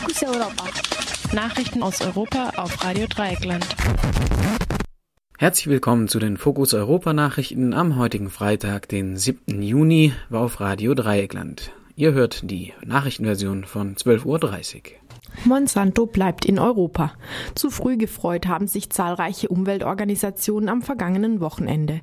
Fokus Europa. Nachrichten aus Europa auf Radio Dreieckland. Herzlich willkommen zu den Fokus Europa Nachrichten am heutigen Freitag, den 7. Juni, auf Radio Dreieckland. Ihr hört die Nachrichtenversion von 12.30 Uhr. Monsanto bleibt in Europa. Zu früh gefreut haben sich zahlreiche Umweltorganisationen am vergangenen Wochenende.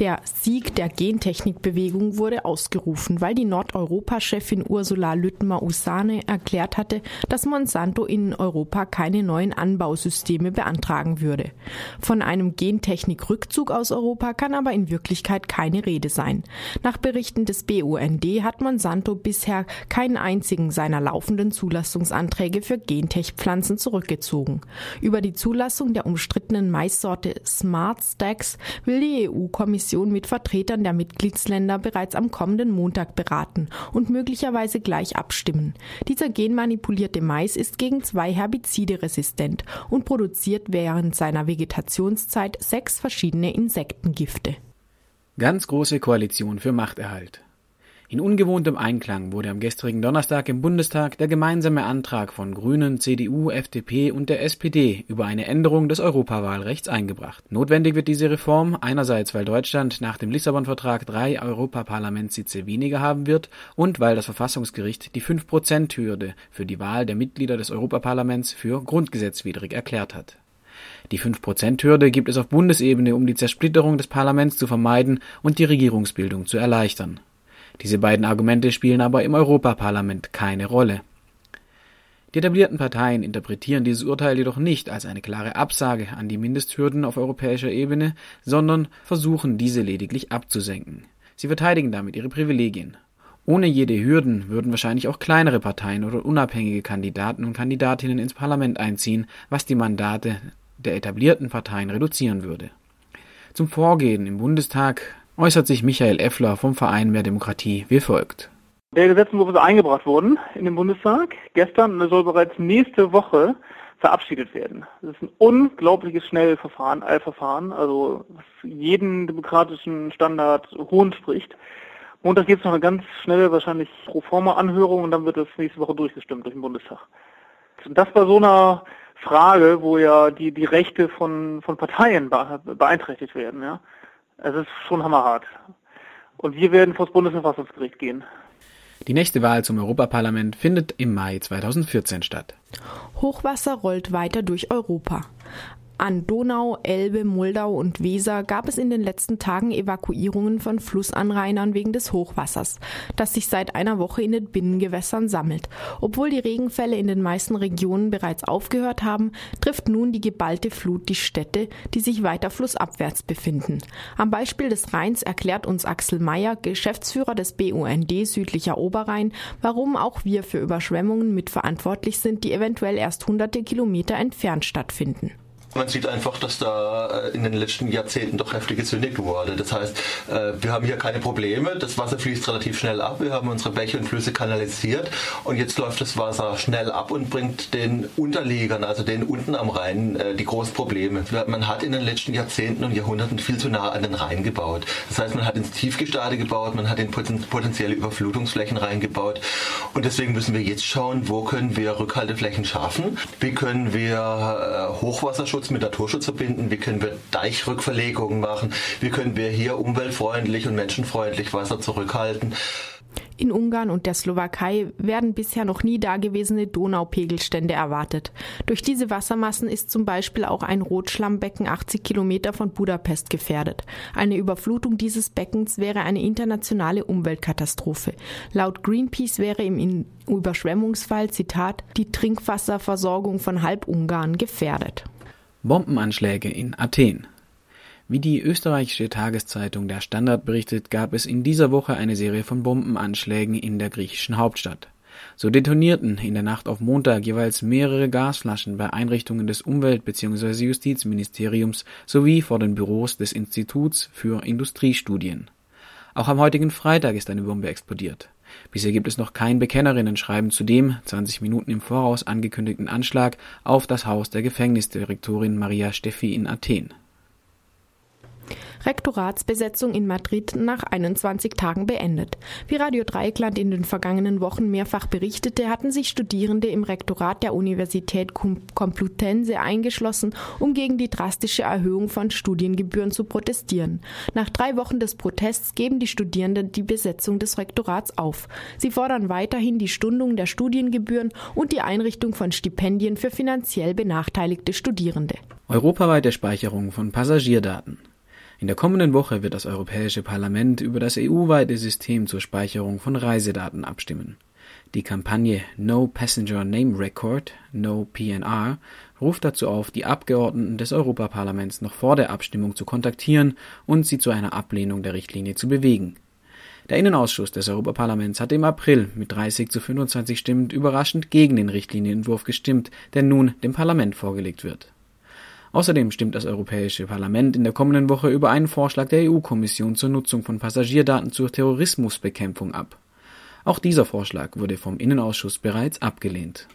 Der Sieg der Gentechnikbewegung wurde ausgerufen, weil die Nordeuropa-Chefin Ursula Lüttmer-Usane erklärt hatte, dass Monsanto in Europa keine neuen Anbausysteme beantragen würde. Von einem Gentechnikrückzug aus Europa kann aber in Wirklichkeit keine Rede sein. Nach Berichten des BUND hat Monsanto bisher keinen einzigen seiner laufenden Zulassungsanträge für Gentech-Pflanzen zurückgezogen. Über die Zulassung der umstrittenen Maissorte Smart Stacks will die EU-Kommission mit Vertretern der Mitgliedsländer bereits am kommenden Montag beraten und möglicherweise gleich abstimmen. Dieser genmanipulierte Mais ist gegen zwei Herbizide resistent und produziert während seiner Vegetationszeit sechs verschiedene Insektengifte. Ganz große Koalition für Machterhalt. In ungewohntem Einklang wurde am gestrigen Donnerstag im Bundestag der gemeinsame Antrag von Grünen, CDU, FDP und der SPD über eine Änderung des Europawahlrechts eingebracht. Notwendig wird diese Reform einerseits, weil Deutschland nach dem Lissabon-Vertrag drei Europaparlamentssitze weniger haben wird und weil das Verfassungsgericht die 5%-Hürde für die Wahl der Mitglieder des Europaparlaments für grundgesetzwidrig erklärt hat. Die 5%-Hürde gibt es auf Bundesebene, um die Zersplitterung des Parlaments zu vermeiden und die Regierungsbildung zu erleichtern. Diese beiden Argumente spielen aber im Europaparlament keine Rolle. Die etablierten Parteien interpretieren dieses Urteil jedoch nicht als eine klare Absage an die Mindesthürden auf europäischer Ebene, sondern versuchen diese lediglich abzusenken. Sie verteidigen damit ihre Privilegien. Ohne jede Hürden würden wahrscheinlich auch kleinere Parteien oder unabhängige Kandidaten und Kandidatinnen ins Parlament einziehen, was die Mandate der etablierten Parteien reduzieren würde. Zum Vorgehen im Bundestag äußert sich Michael Effler vom Verein Mehr Demokratie wie folgt. Der Gesetzentwurf ist eingebracht worden in den Bundestag gestern und soll bereits nächste Woche verabschiedet werden. Das ist ein unglaubliches Schnellverfahren, Eilverfahren, also was jeden demokratischen Standard hohn spricht. Montag gibt es noch eine ganz schnelle, wahrscheinlich Proforma-Anhörung und dann wird das nächste Woche durchgestimmt durch den Bundestag. Und das bei so einer Frage, wo ja die, die Rechte von, von Parteien beeinträchtigt werden, ja. Es ist schon hammerhart. Und wir werden vor das Bundesverfassungsgericht gehen. Die nächste Wahl zum Europaparlament findet im Mai 2014 statt. Hochwasser rollt weiter durch Europa. An Donau, Elbe, Moldau und Weser gab es in den letzten Tagen Evakuierungen von Flussanrainern wegen des Hochwassers, das sich seit einer Woche in den Binnengewässern sammelt. Obwohl die Regenfälle in den meisten Regionen bereits aufgehört haben, trifft nun die geballte Flut die Städte, die sich weiter flussabwärts befinden. Am Beispiel des Rheins erklärt uns Axel Mayer, Geschäftsführer des BUND Südlicher Oberrhein, warum auch wir für Überschwemmungen mitverantwortlich sind, die eventuell erst hunderte Kilometer entfernt stattfinden. Man sieht einfach, dass da äh, in den letzten Jahrzehnten doch heftig gezündigt wurde. Das heißt, äh, wir haben hier keine Probleme. Das Wasser fließt relativ schnell ab. Wir haben unsere Bäche und Flüsse kanalisiert. Und jetzt läuft das Wasser schnell ab und bringt den Unterliegern, also den unten am Rhein, äh, die großen Probleme. Man hat in den letzten Jahrzehnten und Jahrhunderten viel zu nah an den Rhein gebaut. Das heißt, man hat ins Tiefgestade gebaut, man hat in potenzielle Überflutungsflächen reingebaut. Und deswegen müssen wir jetzt schauen, wo können wir Rückhalteflächen schaffen? Wie können wir Hochwasserschutz Naturschutz mit Naturschutz verbinden, wie können wir Deichrückverlegungen machen, wie können wir hier umweltfreundlich und menschenfreundlich Wasser zurückhalten. In Ungarn und der Slowakei werden bisher noch nie dagewesene Donaupegelstände erwartet. Durch diese Wassermassen ist zum Beispiel auch ein Rotschlammbecken 80 Kilometer von Budapest gefährdet. Eine Überflutung dieses Beckens wäre eine internationale Umweltkatastrophe. Laut Greenpeace wäre im Überschwemmungsfall, Zitat, die Trinkwasserversorgung von halb Ungarn gefährdet. Bombenanschläge in Athen. Wie die österreichische Tageszeitung Der Standard berichtet, gab es in dieser Woche eine Serie von Bombenanschlägen in der griechischen Hauptstadt. So detonierten in der Nacht auf Montag jeweils mehrere Gasflaschen bei Einrichtungen des Umwelt- bzw. Justizministeriums sowie vor den Büros des Instituts für Industriestudien. Auch am heutigen Freitag ist eine Bombe explodiert. Bisher gibt es noch kein Bekennerinnen-Schreiben zu dem 20 Minuten im Voraus angekündigten Anschlag auf das Haus der Gefängnisdirektorin Maria Steffi in Athen. Rektoratsbesetzung in Madrid nach 21 Tagen beendet. Wie Radio Dreieckland in den vergangenen Wochen mehrfach berichtete, hatten sich Studierende im Rektorat der Universität Complutense eingeschlossen, um gegen die drastische Erhöhung von Studiengebühren zu protestieren. Nach drei Wochen des Protests geben die Studierenden die Besetzung des Rektorats auf. Sie fordern weiterhin die Stundung der Studiengebühren und die Einrichtung von Stipendien für finanziell benachteiligte Studierende. Europaweite Speicherung von Passagierdaten. In der kommenden Woche wird das Europäische Parlament über das EU-weite System zur Speicherung von Reisedaten abstimmen. Die Kampagne No Passenger Name Record, No PNR, ruft dazu auf, die Abgeordneten des Europaparlaments noch vor der Abstimmung zu kontaktieren und sie zu einer Ablehnung der Richtlinie zu bewegen. Der Innenausschuss des Europaparlaments hatte im April mit 30 zu 25 Stimmen überraschend gegen den Richtlinienentwurf gestimmt, der nun dem Parlament vorgelegt wird. Außerdem stimmt das Europäische Parlament in der kommenden Woche über einen Vorschlag der EU-Kommission zur Nutzung von Passagierdaten zur Terrorismusbekämpfung ab. Auch dieser Vorschlag wurde vom Innenausschuss bereits abgelehnt.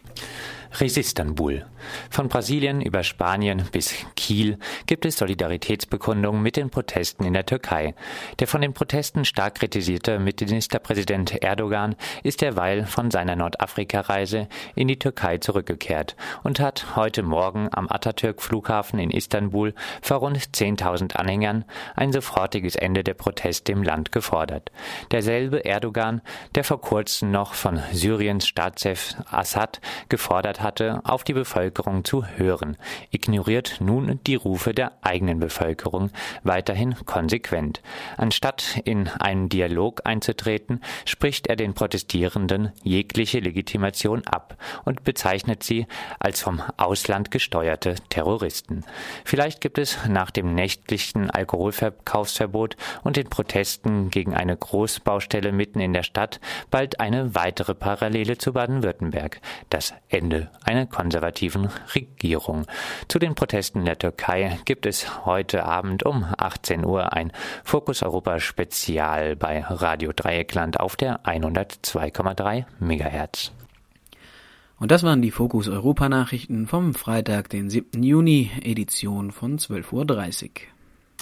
Resistanbul. Von Brasilien über Spanien bis Kiel gibt es Solidaritätsbekundungen mit den Protesten in der Türkei. Der von den Protesten stark kritisierte Ministerpräsident Erdogan ist derweil von seiner Nordafrika-Reise in die Türkei zurückgekehrt und hat heute Morgen am Atatürk-Flughafen in Istanbul vor rund 10.000 Anhängern ein sofortiges Ende der Proteste im Land gefordert. Derselbe Erdogan, der vor kurzem noch von Syriens Staatschef Assad gefordert hatte, auf die Bevölkerung zu hören, ignoriert nun die Rufe der eigenen Bevölkerung weiterhin konsequent. Anstatt in einen Dialog einzutreten, spricht er den Protestierenden jegliche Legitimation ab und bezeichnet sie als vom Ausland gesteuerte Terroristen. Vielleicht gibt es nach dem nächtlichen Alkoholverkaufsverbot und den Protesten gegen eine Großbaustelle mitten in der Stadt bald eine weitere Parallele zu Baden-Württemberg, das Ende einer konservativen Regierung. Zu den Protesten der Türkei gibt es heute Abend um 18 Uhr ein Fokus Europa Spezial bei Radio Dreieckland auf der 102,3 MHz. Und das waren die Fokus Europa Nachrichten vom Freitag, den 7. Juni, Edition von 12.30 Uhr.